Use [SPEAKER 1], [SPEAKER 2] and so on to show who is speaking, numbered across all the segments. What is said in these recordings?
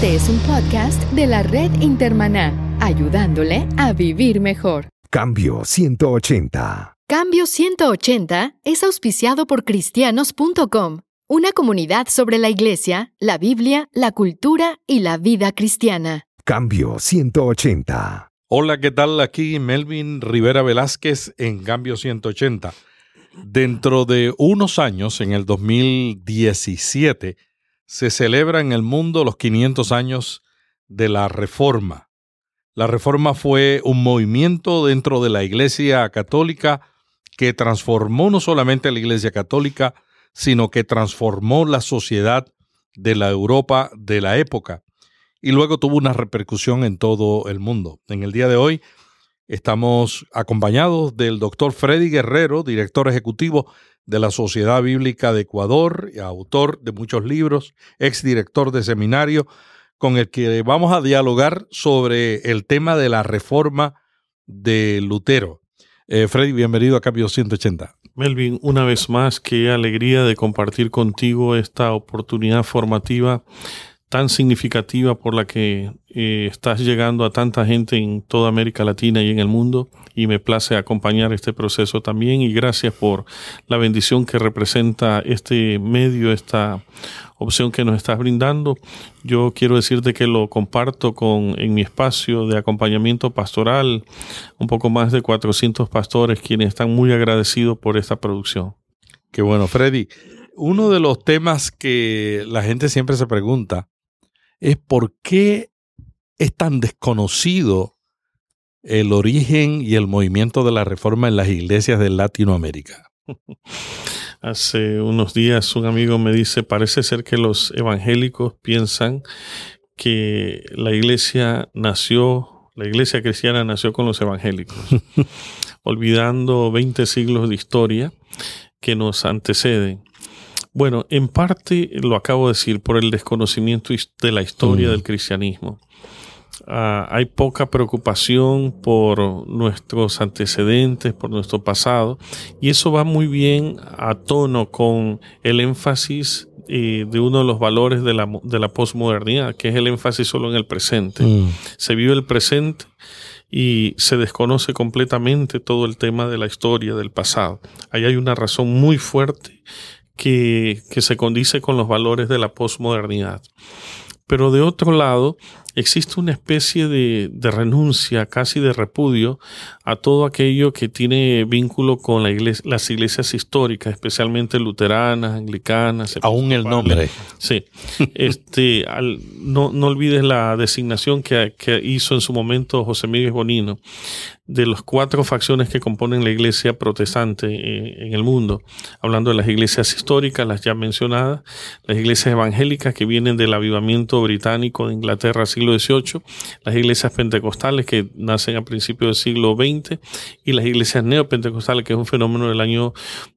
[SPEAKER 1] Este es un podcast de la red Intermaná, ayudándole a vivir mejor.
[SPEAKER 2] Cambio 180.
[SPEAKER 1] Cambio 180 es auspiciado por cristianos.com, una comunidad sobre la iglesia, la Biblia, la cultura y la vida cristiana.
[SPEAKER 2] Cambio 180.
[SPEAKER 3] Hola, ¿qué tal? Aquí Melvin Rivera Velázquez en Cambio 180. Dentro de unos años, en el 2017, se celebra en el mundo los 500 años de la Reforma. La Reforma fue un movimiento dentro de la Iglesia Católica que transformó no solamente la Iglesia Católica, sino que transformó la sociedad de la Europa de la época y luego tuvo una repercusión en todo el mundo. En el día de hoy estamos acompañados del doctor Freddy Guerrero, director ejecutivo de la Sociedad Bíblica de Ecuador, autor de muchos libros, exdirector de seminario, con el que vamos a dialogar sobre el tema de la reforma de Lutero. Eh, Freddy, bienvenido a Cambio 180.
[SPEAKER 4] Melvin, una vez más, qué alegría de compartir contigo esta oportunidad formativa tan significativa por la que eh, estás llegando a tanta gente en toda América Latina y en el mundo y me place acompañar este proceso también y gracias por la bendición que representa este medio, esta opción que nos estás brindando. Yo quiero decirte que lo comparto con en mi espacio de acompañamiento pastoral, un poco más de 400 pastores quienes están muy agradecidos por esta producción.
[SPEAKER 3] Qué bueno, Freddy. Uno de los temas que la gente siempre se pregunta es por qué es tan desconocido el origen y el movimiento de la reforma en las iglesias de Latinoamérica.
[SPEAKER 4] Hace unos días un amigo me dice, parece ser que los evangélicos piensan que la iglesia nació, la iglesia cristiana nació con los evangélicos, olvidando 20 siglos de historia que nos anteceden. Bueno, en parte lo acabo de decir por el desconocimiento de la historia mm. del cristianismo. Ah, hay poca preocupación por nuestros antecedentes, por nuestro pasado, y eso va muy bien a tono con el énfasis eh, de uno de los valores de la, de la posmodernidad, que es el énfasis solo en el presente. Mm. Se vive el presente y se desconoce completamente todo el tema de la historia del pasado. Ahí hay una razón muy fuerte que, se condice con los valores de la posmodernidad. Pero de otro lado, existe una especie de, renuncia, casi de repudio, a todo aquello que tiene vínculo con la las iglesias históricas, especialmente luteranas, anglicanas.
[SPEAKER 3] Aún el nombre.
[SPEAKER 4] Sí. este, no, no olvides la designación que, que hizo en su momento José Miguel Bonino de las cuatro facciones que componen la iglesia protestante eh, en el mundo, hablando de las iglesias históricas, las ya mencionadas, las iglesias evangélicas que vienen del avivamiento británico de Inglaterra siglo XVIII, las iglesias pentecostales que nacen a principios del siglo XX y las iglesias neopentecostales, que es un fenómeno del año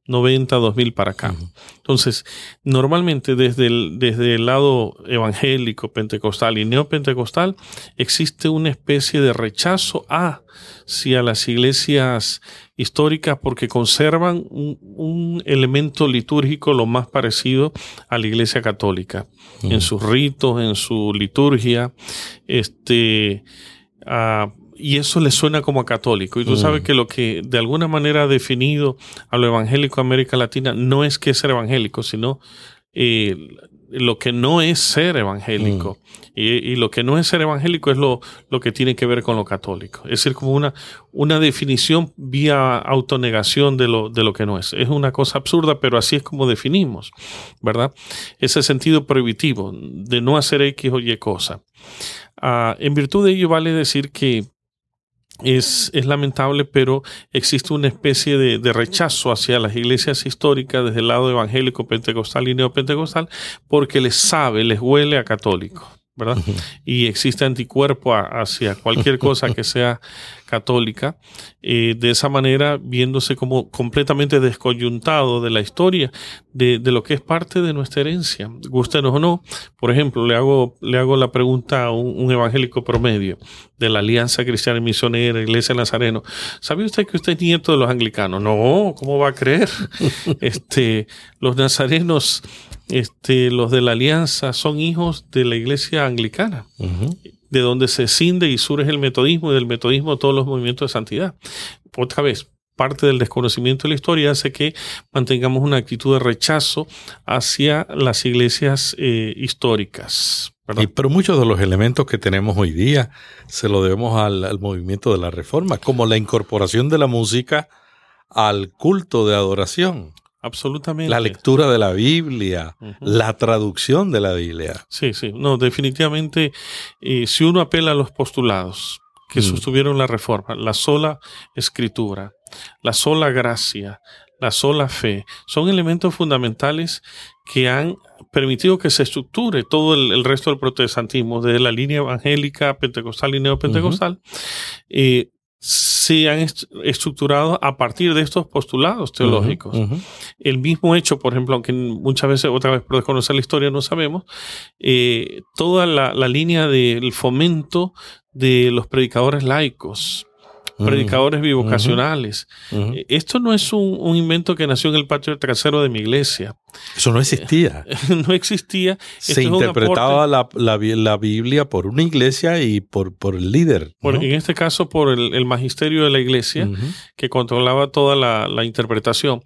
[SPEAKER 4] 90, 2000 para acá. Entonces, normalmente desde el, desde el lado evangélico, pentecostal y neopentecostal, existe una especie de rechazo a, si a las iglesias históricas porque conservan un, elemento litúrgico lo más parecido a la iglesia católica, en sus ritos, en su liturgia, este... Uh, y eso le suena como a católico. Y tú sabes mm. que lo que de alguna manera ha definido a lo evangélico de América Latina no es que es ser evangélico, sino eh, lo que no es ser evangélico. Mm. Y, lo que no es ser evangélico es lo, lo, que tiene que ver con lo católico. Es decir, como una, una definición vía autonegación de lo, de lo que no es. Es una cosa absurda, pero así es como definimos, ¿verdad? Ese sentido prohibitivo de no hacer X o Y cosa. Ah, en virtud de ello vale decir que es, lamentable, pero existe una especie de, rechazo hacia las iglesias históricas desde el lado evangélico, pentecostal y neopentecostal, porque les sabe, les huele a católico. ¿Verdad? Y existe anticuerpo hacia cualquier cosa que sea católica, eh, de esa manera viéndose como completamente descoyuntado de la historia, de, lo que es parte de nuestra herencia, gustenos o no. Por ejemplo, le hago, le hago la pregunta a un, evangélico promedio de la Alianza Cristiana y Misionera, Iglesia Nazareno. ¿Sabe usted que usted es nieto de los anglicanos? No, ¿cómo va a creer? este, los nazarenos este, los de la alianza son hijos de la iglesia anglicana, de donde se cinde y surge el metodismo y del metodismo todos los movimientos de santidad. Otra vez, parte del desconocimiento de la historia hace que mantengamos una actitud de rechazo hacia las iglesias eh, históricas.
[SPEAKER 3] Y, pero muchos de los elementos que tenemos hoy día se lo debemos al, movimiento de la reforma, como la incorporación de la música al culto de adoración.
[SPEAKER 4] Absolutamente.
[SPEAKER 3] La lectura de la Biblia, la traducción de la Biblia.
[SPEAKER 4] Sí, sí. No, definitivamente, eh, si uno apela a los postulados que mm. sostuvieron la reforma, la sola escritura, la sola gracia, la sola fe, son elementos fundamentales que han permitido que se estructure todo el, resto del protestantismo, desde la línea evangélica, pentecostal y neopentecostal, eh, se han estructurado a partir de estos postulados teológicos. El mismo hecho, por ejemplo, aunque muchas veces, otra vez por desconocer la historia, no sabemos, eh, toda la, la, línea del fomento de los predicadores laicos, predicadores bivocacionales. Eh, esto no es un, invento que nació en el patio trasero de mi iglesia.
[SPEAKER 3] Eso no existía.
[SPEAKER 4] no existía.
[SPEAKER 3] Se interpretaba la, la, Biblia por una iglesia y por, por el líder.
[SPEAKER 4] En este caso, por el, magisterio de la iglesia, que controlaba toda la, la interpretación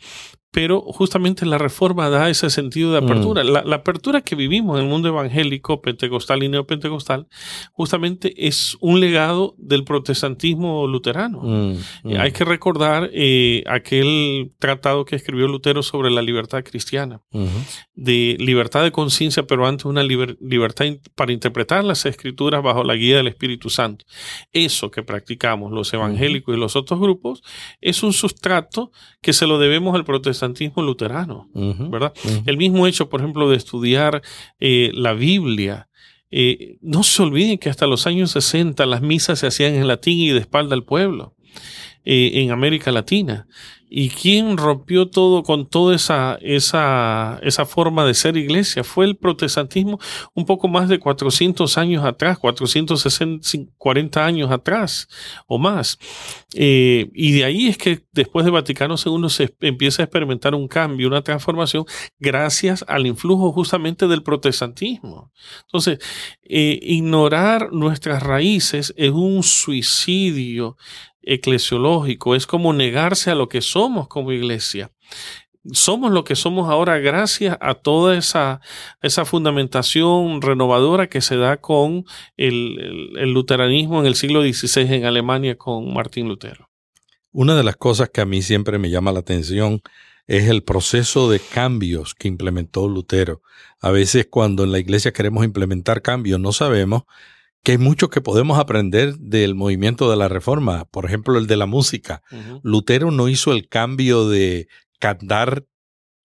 [SPEAKER 4] pero justamente la reforma da ese sentido de apertura. Mm. La, apertura que vivimos en el mundo evangélico, pentecostal y neopentecostal, justamente es un legado del protestantismo luterano. Mm, mm. Hay que recordar eh, aquel tratado que escribió Lutero sobre la libertad cristiana, de libertad de conciencia, pero antes una libertad para interpretar las escrituras bajo la guía del Espíritu Santo. Eso que practicamos los evangélicos y los otros grupos es un sustrato que se lo debemos al protestantismo luterano, ¿verdad? El mismo hecho, por ejemplo, de estudiar eh, la Biblia. Eh, no se olviden que hasta los años 60 las misas se hacían en latín y de espalda al pueblo. Eh, en América Latina. ¿Y quién rompió todo con toda esa, esa, esa forma de ser iglesia? Fue el protestantismo un poco más de 400 años atrás, 440 años atrás o más. Eh, y de ahí es que después de Vaticano II se empieza a experimentar un cambio, una transformación, gracias al influjo justamente del protestantismo. Entonces, eh, ignorar nuestras raíces es un suicidio eclesiológico, es como negarse a lo que somos como iglesia. Somos lo que somos ahora gracias a toda esa, esa fundamentación renovadora que se da con el, el luteranismo en el siglo XVI en Alemania con Martín Lutero.
[SPEAKER 3] Una de las cosas que a mí siempre me llama la atención es el proceso de cambios que implementó Lutero. A veces cuando en la iglesia queremos implementar cambios no sabemos que hay mucho que podemos aprender del movimiento de la reforma, por ejemplo, el de la música. Lutero no hizo el cambio de cantar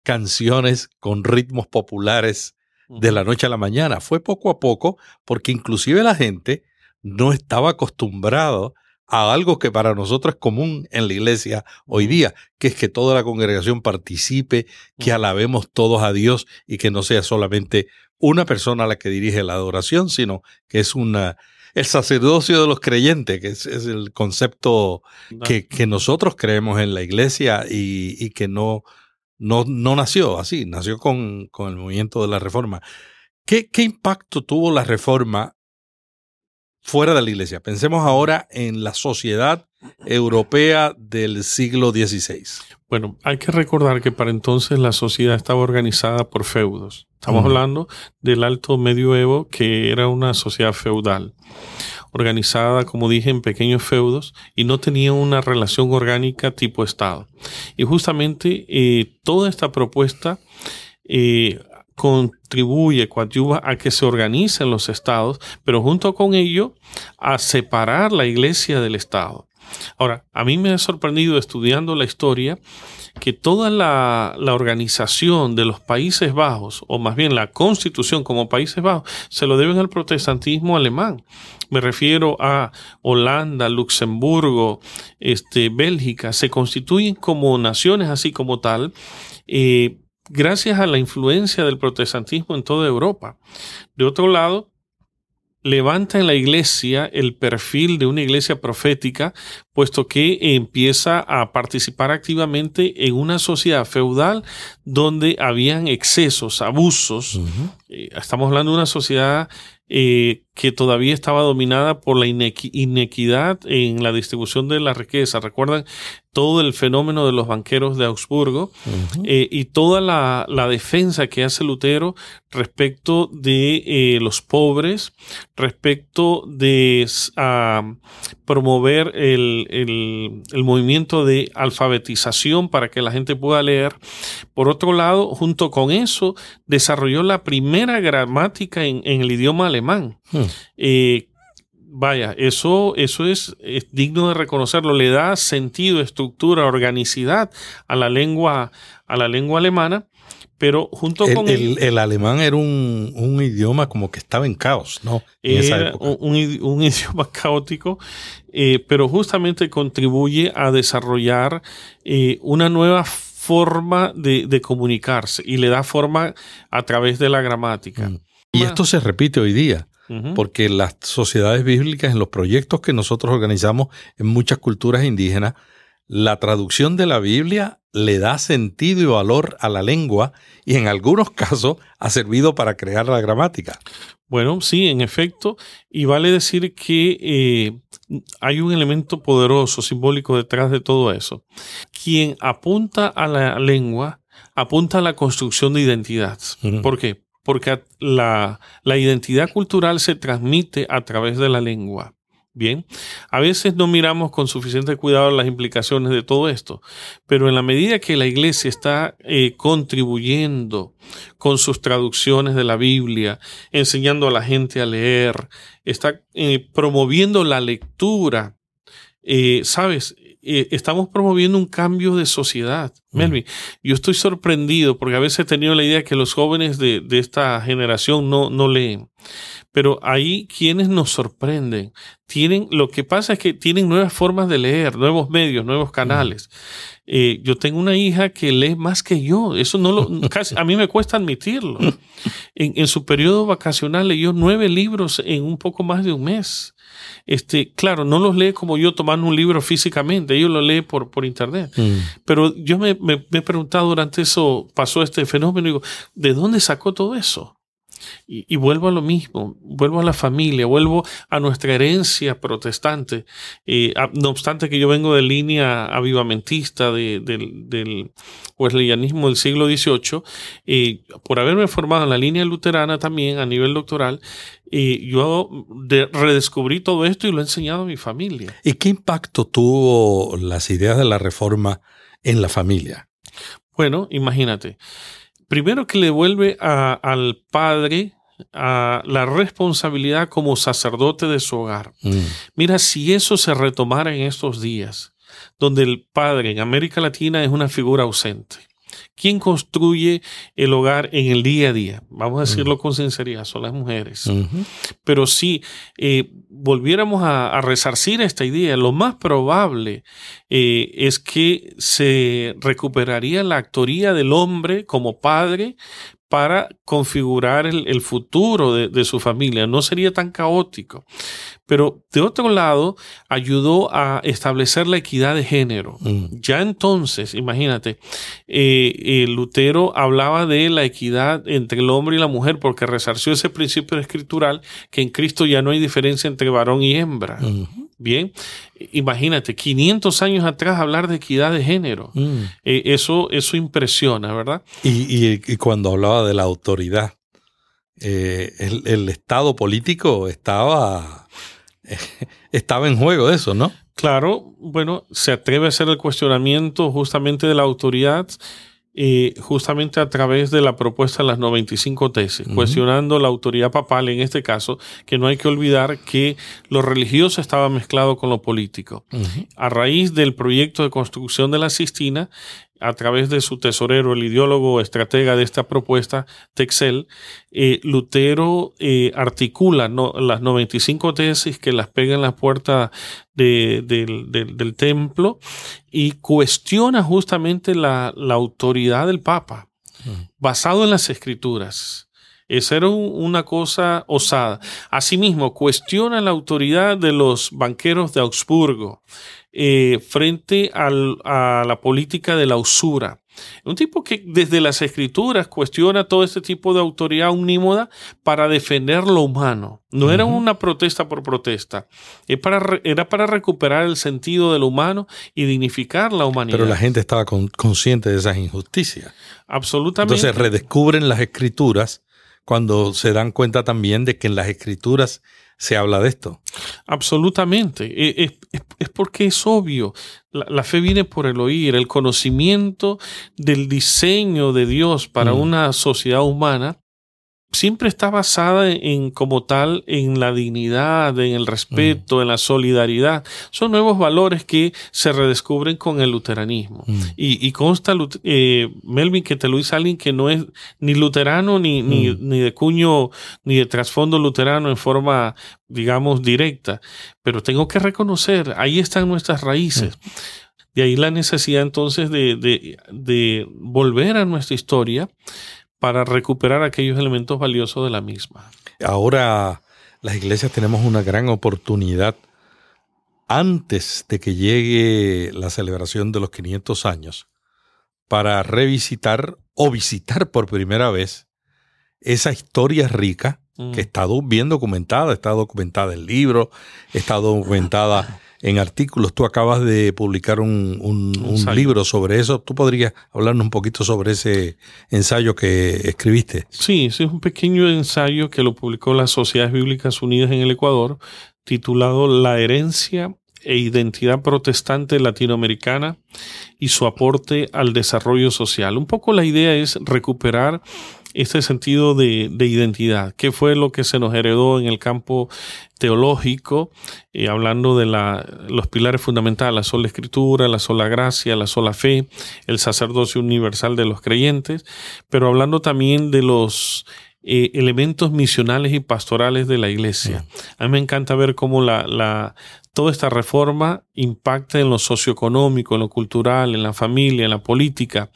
[SPEAKER 3] canciones con ritmos populares de la noche a la mañana, fue poco a poco, porque inclusive la gente no estaba acostumbrado a algo que para nosotros es común en la iglesia hoy día, que es que toda la congregación participe, que alabemos todos a Dios y que no sea solamente una persona la que dirige la adoración, sino que es una, el sacerdocio de los creyentes, que es, el concepto que, nosotros creemos en la iglesia y, que no, no, no, nació así, nació con, con, el movimiento de la reforma. ¿Qué, ¿Qué impacto tuvo la reforma fuera de la iglesia? Pensemos ahora en la sociedad europea del siglo XVI.
[SPEAKER 4] Bueno, hay que recordar que para entonces la sociedad estaba organizada por feudos. Estamos hablando del alto medioevo, que era una sociedad feudal, organizada, como dije, en pequeños feudos y no tenía una relación orgánica tipo Estado. Y justamente eh, toda esta propuesta eh, contribuye, coadyuva a que se organicen los estados, pero junto con ello a separar la iglesia del Estado. Ahora, a mí me ha sorprendido estudiando la historia que toda la, organización de los Países Bajos, o más bien la constitución como Países Bajos, se lo deben al protestantismo alemán. Me refiero a Holanda, Luxemburgo, este, Bélgica, se constituyen como naciones así como tal. Eh, gracias a la influencia del protestantismo en toda Europa. De otro lado, levanta en la iglesia el perfil de una iglesia profética, puesto que empieza a participar activamente en una sociedad feudal donde habían excesos, abusos. Eh, estamos hablando de una sociedad eh, que todavía estaba dominada por la inequidad en la distribución de la riqueza. Recuerdan todo el fenómeno de los banqueros de Augsburgo eh, y toda la, defensa que hace Lutero respecto de eh, los pobres, respecto de promover el, el, movimiento de alfabetización para que la gente pueda leer. Por otro lado, junto con eso, desarrolló la primera gramática en, el idioma alemán. Hmm. Eh, vaya, eso, eso es, digno de reconocerlo, le da sentido, estructura, organicidad a la lengua, a la lengua alemana, pero junto
[SPEAKER 3] el,
[SPEAKER 4] con
[SPEAKER 3] el, el, alemán era un, idioma como que estaba en caos, ¿no?
[SPEAKER 4] era Un, idioma caótico, eh, pero justamente contribuye a desarrollar eh, una nueva forma de, comunicarse y le da forma a través de la gramática. Mm.
[SPEAKER 3] Y esto se repite hoy día porque las sociedades bíblicas, en los proyectos que nosotros organizamos en muchas culturas indígenas, la traducción de la Biblia le da sentido y valor a la lengua y en algunos casos ha servido para crear la gramática.
[SPEAKER 4] Bueno, sí, en efecto, y vale decir que eh, hay un elemento poderoso, simbólico detrás de todo eso. Quien apunta a la lengua, apunta a la construcción de identidad. ¿Por qué? Porque la, identidad cultural se transmite a través de la lengua. Bien, a veces no miramos con suficiente cuidado las implicaciones de todo esto, pero en la medida que la iglesia está eh, contribuyendo con sus traducciones de la Biblia, enseñando a la gente a leer, está eh, promoviendo la lectura, eh, sabes, eh, estamos promoviendo un cambio de sociedad. Mm. Melvin, yo estoy sorprendido porque a veces he tenido la idea que los jóvenes de, esta generación no, no leen. Pero ahí quienes nos sorprenden, tienen, lo que pasa es que tienen nuevas formas de leer, nuevos medios, nuevos canales. Eh, yo tengo una hija que lee más que yo. Eso no lo, casi, a mí me cuesta admitirlo. En, en su periodo vacacional leyó nueve libros en un poco más de un mes este, claro, no los lee como yo tomando un libro físicamente, ellos lo leen por, por internet. Mm. Pero yo me, me, he preguntado durante eso, pasó este fenómeno, digo, ¿de dónde sacó todo eso? Y, vuelvo a lo mismo, vuelvo a la familia, vuelvo a nuestra herencia protestante. Eh, no obstante que yo vengo de línea avivamentista de, del wesleyanismo del siglo XVIII, eh, por haberme formado en la línea luterana también a nivel doctoral, eh, yo redescubrí todo esto y lo he enseñado a mi familia.
[SPEAKER 3] ¿Y qué impacto tuvo las ideas de la reforma en la familia?
[SPEAKER 4] Bueno, imagínate primero que le devuelve al padre a la responsabilidad como sacerdote de su hogar. Mm. Mira, si eso se retomara en estos días, donde el padre en América Latina es una figura ausente, ¿Quién construye el hogar en el día a día? Vamos a decirlo con sinceridad, son las mujeres. Pero si eh, volviéramos a, resarcir esta idea, lo más probable eh, es que se recuperaría la actoría del hombre como padre, para configurar el, futuro de, su familia. No sería tan caótico. Pero de otro lado, ayudó a establecer la equidad de género. Mm. Ya entonces, imagínate, eh, eh, Lutero hablaba de la equidad entre el hombre y la mujer porque resarció ese principio escritural que en Cristo ya no hay diferencia entre varón y hembra. Bien, imagínate, 500 años atrás hablar de equidad de género. Mm. Eh, eso, eso impresiona, ¿verdad?
[SPEAKER 3] Y, cuando hablaba de la autoridad, eh, el, Estado político estaba, estaba en juego eso, ¿no?
[SPEAKER 4] Claro, bueno, se atreve a hacer el cuestionamiento justamente de la autoridad justamente a través de la propuesta de las 95 tesis, cuestionando la autoridad papal en este caso, que no hay que olvidar que lo religioso estaba mezclado con lo político. A raíz del proyecto de construcción de la Sistina, a través de su tesorero, el ideólogo estratega de esta propuesta, Texel, eh, Lutero eh, articula las 95 tesis que las pega en la puerta del templo y cuestiona justamente la, autoridad del Papa, mm. basado en las escrituras. Esa era una cosa osada. Asimismo, cuestiona la autoridad de los banqueros de Augsburgo eh, frente a la política de la usura. Un tipo que desde las escrituras cuestiona todo este tipo de autoridad omnímoda para defender lo humano. No era una protesta por protesta, era para, era para recuperar el sentido de lo humano y dignificar la humanidad.
[SPEAKER 3] Pero la gente estaba consciente de esas injusticias.
[SPEAKER 4] Absolutamente.
[SPEAKER 3] Entonces redescubren las escrituras cuando se dan cuenta también de que en las escrituras se habla de esto.
[SPEAKER 4] Absolutamente. E, es, porque es obvio. La, fe viene por el oír. El conocimiento del diseño de Dios para mm. una sociedad humana siempre está basada en, como tal en la dignidad, en el respeto, mm. en la solidaridad. Son nuevos valores que se redescubren con el luteranismo. Mm. Y, consta, eh, Melvin, que te lo dice alguien que no es ni luterano, ni, ni, mm. ni de cuño, ni de trasfondo luterano en forma, digamos, directa. Pero tengo que reconocer, ahí están nuestras raíces. De ahí la necesidad entonces de, de, de volver a nuestra historia para recuperar aquellos elementos valiosos de la misma.
[SPEAKER 3] Ahora las iglesias tenemos una gran oportunidad antes de que llegue la celebración de los 500 años para revisitar o visitar por primera vez esa historia rica que mm. está bien documentada, está documentada en libros, está documentada en artículos. Tú acabas de publicar un, un, libro sobre eso. ¿Tú podrías hablarnos un poquito sobre ese ensayo que escribiste?
[SPEAKER 4] Sí, ese es un pequeño ensayo que lo publicó las Sociedades Bíblicas Unidas en el Ecuador, titulado La herencia e identidad protestante latinoamericana y su aporte al desarrollo social. Un poco la idea es recuperar este sentido de, identidad. ¿Qué fue lo que se nos heredó en el campo teológico? Eh, hablando de los pilares fundamentales, la sola escritura, la sola gracia, la sola fe, el sacerdocio universal de los creyentes, pero hablando también de los eh, elementos misionales y pastorales de la iglesia. A mí me encanta ver cómo la, la, toda esta reforma impacta en lo socioeconómico, en lo cultural, en la familia, en la política,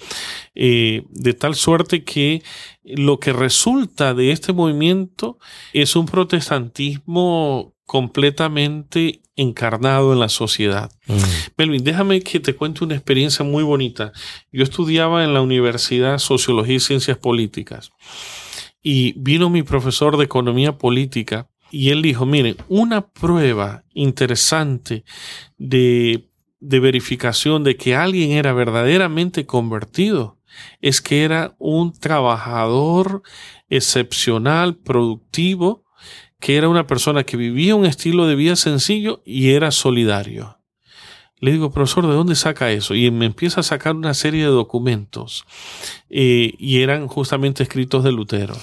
[SPEAKER 4] eh, de tal suerte que lo que resulta de este movimiento es un protestantismo completamente encarnado en la sociedad. Mm. Melvin, déjame que te cuente una experiencia muy bonita. Yo estudiaba en la Universidad Sociología y Ciencias Políticas y vino mi profesor de Economía Política y él dijo, miren, una prueba interesante de, de verificación de que alguien era verdaderamente convertido es que era un trabajador excepcional, productivo, que era una persona que vivía un estilo de vida sencillo y era solidario. Le digo, profesor, ¿de dónde saca eso? Y me empieza a sacar una serie de documentos eh, y eran justamente escritos de Lutero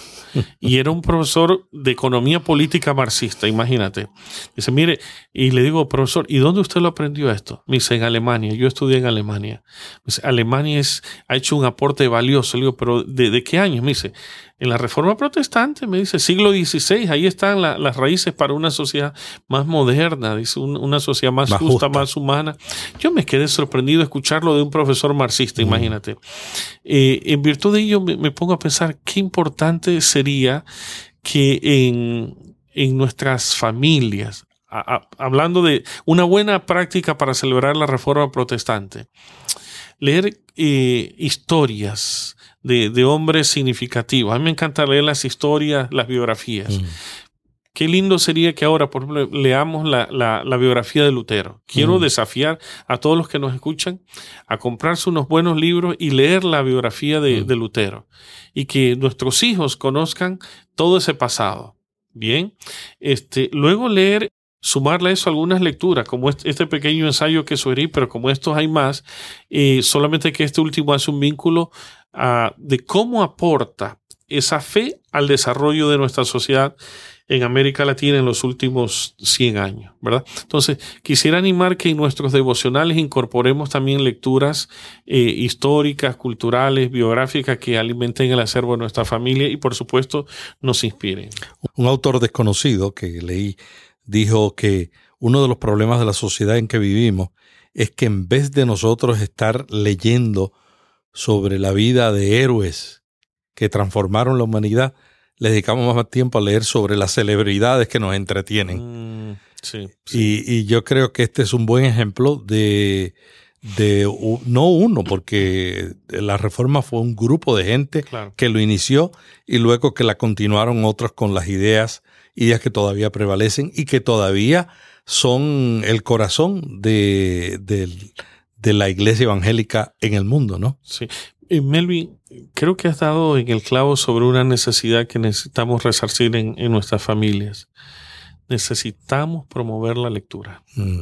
[SPEAKER 4] y era un profesor de economía política marxista, imagínate. Dice, mire, y le digo, profesor, ¿y dónde usted lo aprendió esto? Me dice, en Alemania, yo estudié en Alemania. Alemania es, ha hecho un aporte valioso. Le digo, pero ¿de, de qué años? Me dice, en la Reforma Protestante, me dice, siglo XVI, ahí están las raíces para una sociedad más moderna, dice, una sociedad más, justa, más humana. Yo me quedé sorprendido escucharlo de un profesor marxista, imagínate. Eh, en virtud de ello, me, pongo a pensar qué importante sería que en, en nuestras familias, hablando de una buena práctica para celebrar la Reforma Protestante, leer eh, historias, de, hombres significativos. A mí me encanta leer las historias, las biografías. Mm. Qué lindo sería que ahora, por ejemplo, leamos la, biografía de Lutero. Quiero mm. desafiar a todos los que nos escuchan a comprarse unos buenos libros y leer la biografía de, mm. de Lutero. Y que nuestros hijos conozcan todo ese pasado. Bien. Este, luego leer sumarle a eso algunas lecturas, como este pequeño ensayo que sugerí, pero como estos hay más, eh, solamente que este último hace un vínculo de cómo aporta esa fe al desarrollo de nuestra sociedad en América Latina en los últimos 100 años, ¿verdad? Entonces, quisiera animar que en nuestros devocionales incorporemos también lecturas eh, históricas, culturales, biográficas que alimenten el acervo de nuestra familia y, por supuesto, nos inspiren.
[SPEAKER 3] Un autor desconocido que leí dijo que uno de los problemas de la sociedad en que vivimos es que en vez de nosotros estar leyendo sobre la vida de héroes que transformaron la humanidad, le dedicamos más tiempo a leer sobre las celebridades que nos entretienen.
[SPEAKER 4] Mm, sí,
[SPEAKER 3] Y, y yo creo que este es un buen ejemplo de, de no uno, porque la reforma fue un grupo de gente
[SPEAKER 4] claro.
[SPEAKER 3] que lo inició y luego que la continuaron otros con las ideas, ideas que todavía prevalecen y que todavía son el corazón de, del- de la iglesia evangélica en el mundo, ¿no?
[SPEAKER 4] Sí. Eh, Melvin, creo que has dado en el clavo sobre una necesidad que necesitamos resarcir en, en nuestras familias. Necesitamos promover la lectura
[SPEAKER 3] Mm.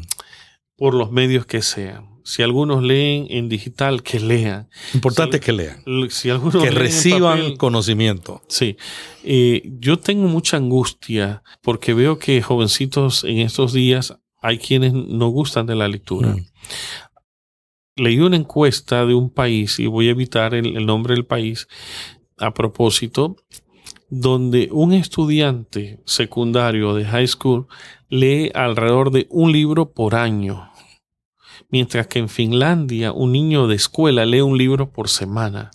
[SPEAKER 4] por los medios que sean. Si algunos leen en digital, que lean.
[SPEAKER 3] Importante que lean,
[SPEAKER 4] Si algunos
[SPEAKER 3] que
[SPEAKER 4] leen en
[SPEAKER 3] reciban
[SPEAKER 4] papel,
[SPEAKER 3] conocimiento.
[SPEAKER 4] Sí, Eh, yo tengo mucha angustia porque veo que jovencitos en estos días hay quienes no gustan de la lectura.
[SPEAKER 3] Mm.
[SPEAKER 4] Leí una encuesta de un país, y voy a evitar el, nombre del país a propósito, donde un estudiante secundario de high school lee alrededor de un libro por año, mientras que en Finlandia un niño de escuela lee un libro por semana.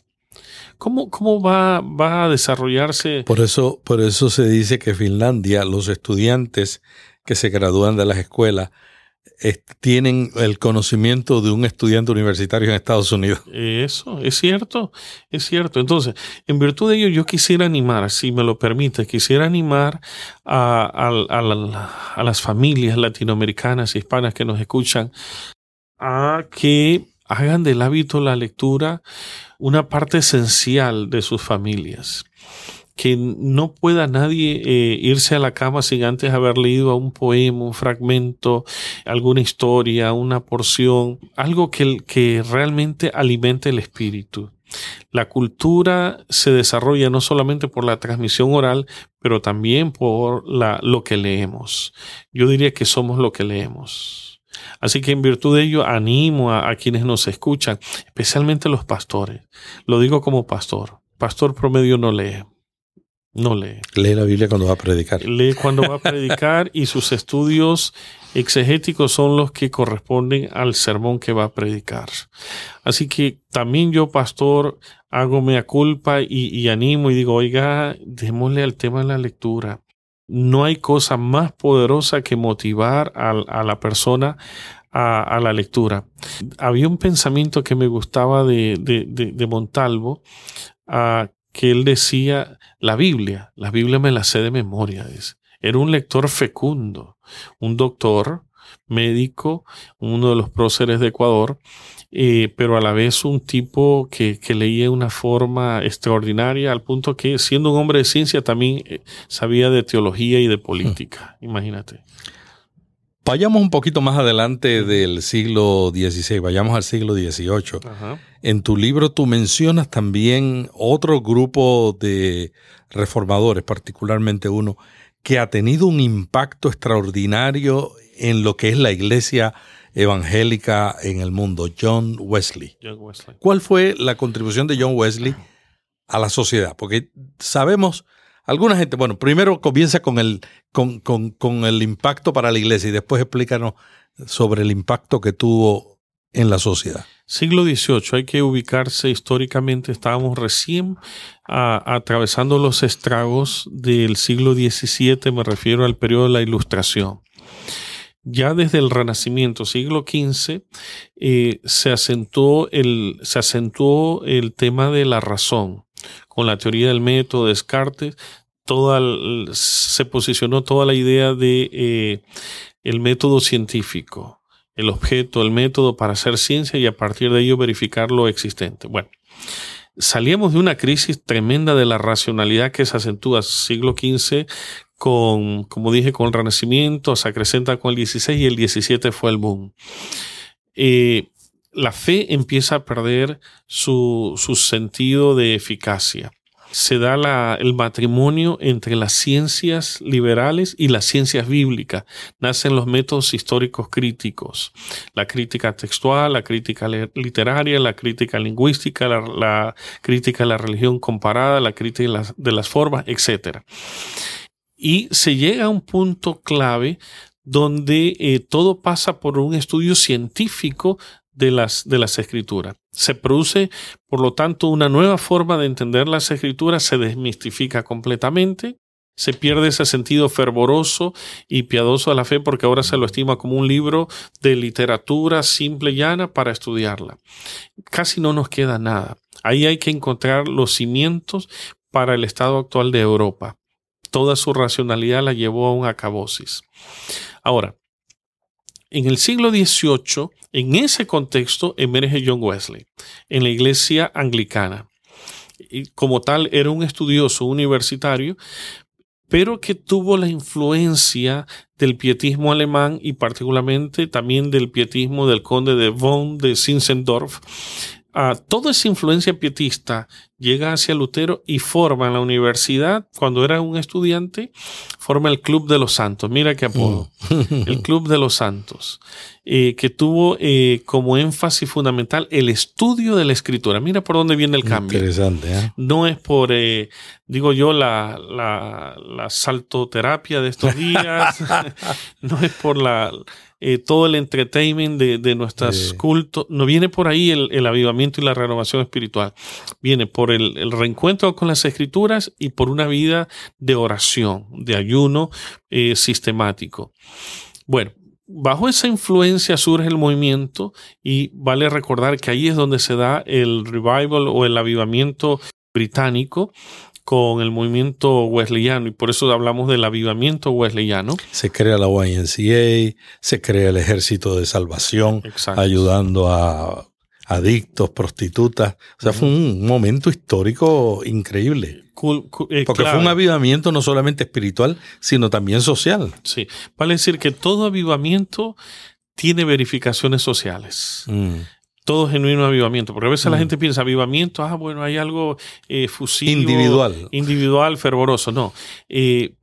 [SPEAKER 4] ¿Cómo, cómo va, va a desarrollarse?
[SPEAKER 3] Por eso, por eso se dice que Finlandia, los estudiantes que se gradúan de las escuelas, tienen el conocimiento de un estudiante universitario en Estados Unidos.
[SPEAKER 4] Eso, es cierto, es cierto. Entonces, en virtud de ello, yo quisiera animar, si me lo permite, quisiera animar a, a- a la- a las familias latinoamericanas y hispanas que nos escuchan a que hagan del hábito la lectura una parte esencial de sus familias. Que no pueda nadie eh, irse a la cama sin antes haber leído un poema, un fragmento, alguna historia, una porción, algo que, que realmente alimente el espíritu. La cultura se desarrolla no solamente por la transmisión oral, pero también por la, lo que leemos. Yo diría que somos lo que leemos. Así que en virtud de ello animo a, a quienes nos escuchan, especialmente los pastores. Lo digo como pastor. Pastor promedio no lee. No lee.
[SPEAKER 3] Lee la Biblia cuando va a predicar.
[SPEAKER 4] Lee cuando va a predicar y sus estudios exegéticos son los que corresponden al sermón que va a predicar. Así que también yo, pastor, hago mea culpa y, y animo y digo, oiga, démosle al tema de la lectura. No hay cosa más poderosa que motivar a, a la persona a, a, la lectura. Había un pensamiento que me gustaba de, de, de, de Montalvo, uh, que él decía, la Biblia, la Biblia me la sé de memoria. Dice. Era un lector fecundo, un doctor, médico, uno de los próceres de Ecuador, eh, pero a la vez un tipo que, que, leía de una forma extraordinaria, al punto que siendo un hombre de ciencia también eh, sabía de teología y de política. Hmm. Imagínate.
[SPEAKER 3] Vayamos un poquito más adelante del siglo XVI, vayamos al siglo XVIII.
[SPEAKER 4] Ajá.
[SPEAKER 3] En tu libro tú mencionas también otro grupo de reformadores, particularmente uno, que ha tenido un impacto extraordinario en lo que es la iglesia evangélica en el mundo, John Wesley.
[SPEAKER 4] John Wesley.
[SPEAKER 3] ¿Cuál fue la contribución de John Wesley a la sociedad? Porque sabemos, alguna gente, bueno, primero comienza con el, con, con, con el impacto para la iglesia y después explícanos sobre el impacto que tuvo en la sociedad.
[SPEAKER 4] Siglo XVIII, hay que ubicarse históricamente, estábamos recién a, atravesando los estragos del siglo XVII, me refiero al periodo de la Ilustración. Ya desde el Renacimiento, siglo XV, eh, se, acentuó el, se acentuó el tema de la razón. Con la teoría del método de Descartes, se posicionó toda la idea de eh, el método científico el objeto, el método para hacer ciencia y a partir de ello verificar lo existente. Bueno, salíamos de una crisis tremenda de la racionalidad que se acentúa siglo XV con, como dije, con el Renacimiento, se acrecenta con el XVI y el XVII fue el boom. Eh, la fe empieza a perder su, su sentido de eficacia se da el matrimonio entre las ciencias liberales y las ciencias bíblicas. Nacen los métodos históricos críticos, la crítica textual, la crítica literaria, la crítica lingüística, la, crítica de la religión comparada, la crítica de las, de las formas, etc. Y se llega a un punto clave donde eh, todo pasa por un estudio científico de las, de las escrituras. Se produce, por lo tanto, una nueva forma de entender las escrituras, se desmistifica completamente, se pierde ese sentido fervoroso y piadoso de la fe porque ahora se lo estima como un libro de literatura simple y llana para estudiarla. Casi no nos queda nada. Ahí hay que encontrar los cimientos para el estado actual de Europa. Toda su racionalidad la llevó a un acabosis. Ahora, en el siglo XVIII, en ese contexto, emerge John Wesley en la iglesia anglicana. Y como tal, era un estudioso universitario, pero que tuvo la influencia del pietismo alemán y particularmente también del pietismo del conde de Bonn de Zinzendorf, toda esa influencia pietista llega hacia Lutero y forma en la universidad, cuando era un estudiante, forma el Club de los Santos. Mira qué apodo. Mm. el Club de los Santos, eh, que tuvo eh, como énfasis fundamental el estudio de la escritura. Mira por dónde viene el cambio.
[SPEAKER 3] Interesante. ¿eh?
[SPEAKER 4] No es por, digo yo, la, la, la saltoterapia de estos días, no es por la eh, todo el entertainment de, de nuestros cultos. No viene por ahí el, avivamiento y la renovación espiritual. Viene por el, reencuentro con las escrituras y por una vida de oración, de ayuno eh, sistemático. Bueno, bajo esa influencia surge el movimiento y vale recordar que ahí es donde se da el revival o el avivamiento británico con el movimiento wesleyano y por eso hablamos del avivamiento wesleyano.
[SPEAKER 3] Se crea la YNCA, se crea el Ejército de Salvación, ayudando a adictos, prostitutas. O sea, fue un momento histórico increíble. Eh, Porque fue un avivamiento no solamente espiritual, sino también social.
[SPEAKER 4] Sí, vale decir que todo avivamiento tiene verificaciones sociales. Mm todo genuino avivamiento. Porque a veces la mm. gente piensa avivamiento, ah, bueno, hay algo eh, fusivo.
[SPEAKER 3] Individual.
[SPEAKER 4] Individual, fervoroso. No. Eh,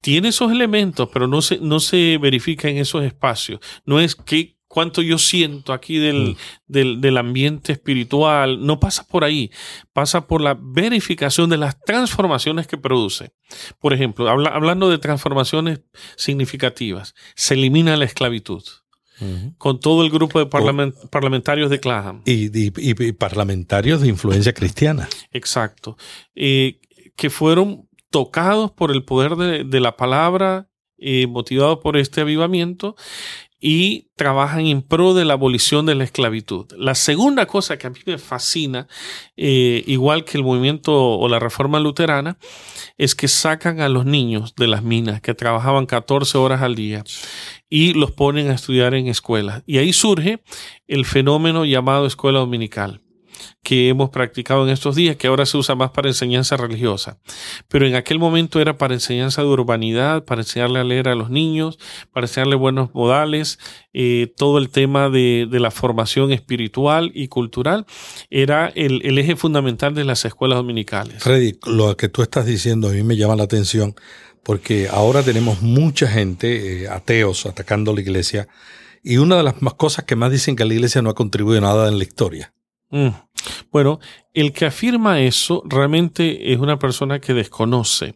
[SPEAKER 4] tiene esos elementos, pero no se, no se verifica en esos espacios. No es que cuánto yo siento aquí del, mm. del, del, ambiente espiritual, no pasa por ahí, pasa por la verificación de las transformaciones que produce. Por ejemplo, hablando de transformaciones significativas, se elimina la esclavitud con todo el grupo de parlamentarios de Claham.
[SPEAKER 3] Y, parlamentarios de influencia cristiana.
[SPEAKER 4] Exacto. Eh, que fueron tocados por el poder de, la palabra, eh, motivados por este avivamiento, y trabajan en pro de la abolición de la esclavitud. La segunda cosa que a mí me fascina, eh, igual que el movimiento o la reforma luterana, es que sacan a los niños de las minas que trabajaban 14 horas al día y los ponen a estudiar en escuelas. Y ahí surge el fenómeno llamado escuela dominical que hemos practicado en estos días, que ahora se usa más para enseñanza religiosa. Pero en aquel momento era para enseñanza de urbanidad, para enseñarle a leer a los niños, para enseñarle buenos modales, eh, todo el tema de, la formación espiritual y cultural era el, eje fundamental de las escuelas dominicales.
[SPEAKER 3] Freddy, lo que tú estás diciendo a mí me llama la atención porque ahora tenemos mucha gente, eh, ateos, atacando la iglesia. Y una de las más cosas que más dicen que la iglesia no ha contribuido nada en la historia.
[SPEAKER 4] Mm. Bueno, el que afirma eso realmente es una persona que desconoce.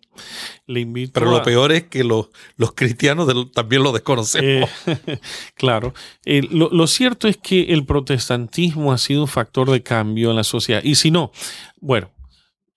[SPEAKER 4] Le invito
[SPEAKER 3] Pero lo peor es que los, los cristianos también lo desconocemos.
[SPEAKER 4] Eh, claro. Eh, lo, cierto es que el protestantismo ha sido un factor de cambio en la sociedad. Y si no, bueno,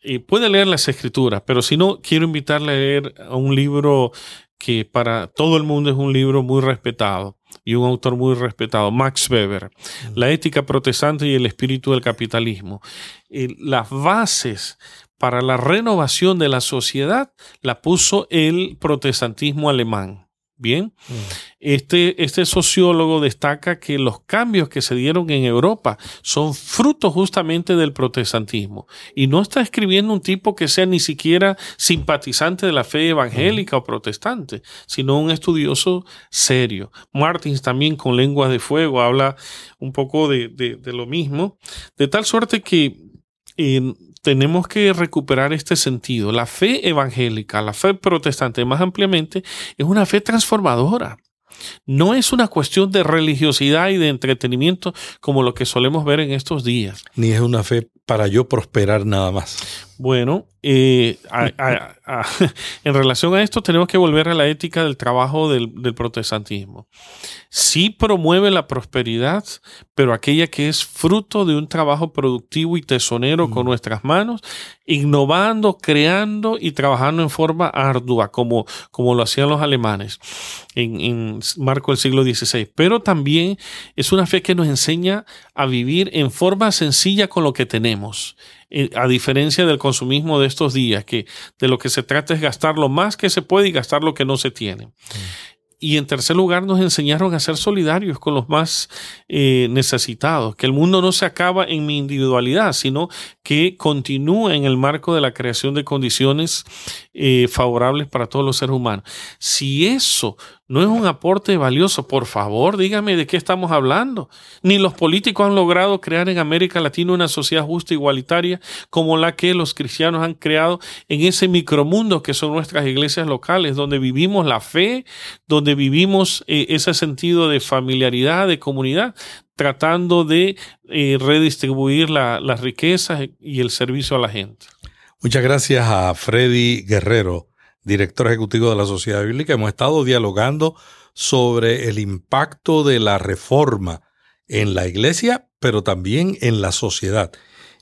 [SPEAKER 4] eh, puede leer las escrituras, pero si no, quiero invitarle a leer un libro que para todo el mundo es un libro muy respetado y un autor muy respetado, Max Weber, La ética protestante y el espíritu del capitalismo. las bases para la renovación de la sociedad la puso el protestantismo alemán. Bien, mm. este, este sociólogo destaca que los cambios que se dieron en Europa son fruto justamente del protestantismo. Y no está escribiendo un tipo que sea ni siquiera simpatizante de la fe evangélica o protestante, sino un estudioso serio. Martins también con lenguas de fuego habla un poco de, de lo mismo, de tal suerte que en tenemos que recuperar este sentido. La fe evangélica, la fe protestante más ampliamente, es una fe transformadora. No es una cuestión de religiosidad y de entretenimiento como lo que solemos ver en estos días.
[SPEAKER 3] Ni es una fe para yo prosperar nada más?
[SPEAKER 4] Bueno, eh, en relación a esto tenemos que volver a la ética del trabajo del, protestantismo. Sí promueve la prosperidad, pero aquella que es fruto de un trabajo productivo y tesonero con mm. nuestras manos, innovando, creando y trabajando en forma ardua, como, como lo hacían los alemanes en, en marco del siglo XVI. Pero también es una fe que nos enseña a vivir en forma sencilla con lo que tenemos eh, a diferencia del consumismo de estos días, que de lo que se trata es gastar lo más que se puede y gastar lo que no se tiene. Mm. Y en tercer lugar, nos enseñaron a ser solidarios con los más eh, necesitados, que el mundo no se acaba en mi individualidad, sino que continúa en el marco de la creación de condiciones eh, favorables para todos los seres humanos. Si eso no es un aporte valioso. Por favor, dígame de qué estamos hablando. Ni los políticos han logrado crear en América Latina una sociedad justa e igualitaria como la que los cristianos han creado en ese micromundo que son nuestras iglesias locales, donde vivimos la fe, donde vivimos eh, ese sentido de familiaridad, de comunidad, tratando de eh, redistribuir las riquezas y el servicio a la gente.
[SPEAKER 3] Muchas gracias a Freddy Guerrero director ejecutivo de la Sociedad Bíblica, hemos estado dialogando sobre el impacto de la reforma en la iglesia, pero también en la sociedad.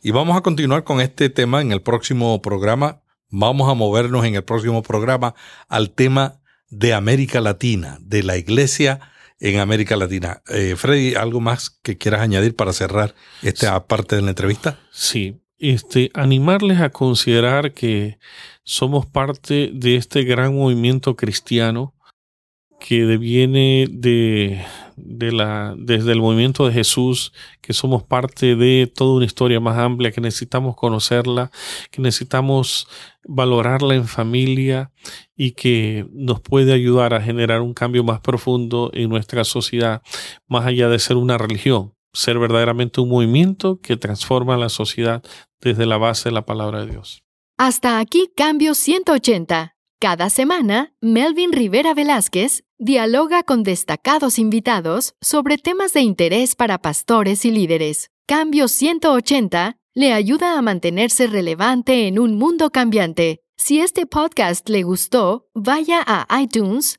[SPEAKER 3] Y vamos a continuar con este tema en el próximo programa. Vamos a movernos en el próximo programa al tema de América Latina, de la iglesia en América Latina. Eh, Freddy, ¿algo más que quieras añadir para cerrar esta parte de la entrevista?
[SPEAKER 4] Sí, este, animarles a considerar que somos parte de este gran movimiento cristiano que deviene de, desde el movimiento de Jesús, que somos parte de toda una historia más amplia, que necesitamos conocerla, que necesitamos valorarla en familia y que nos puede ayudar a generar un cambio más profundo en nuestra sociedad, más allá de ser una religión, ser verdaderamente un movimiento que transforma la sociedad desde la base de la palabra de Dios.
[SPEAKER 1] Hasta aquí Cambio 180. Cada semana, Melvin Rivera Velázquez dialoga con destacados invitados sobre temas de interés para pastores y líderes. Cambio 180 le ayuda a mantenerse relevante en un mundo cambiante. Si este podcast le gustó, vaya a iTunes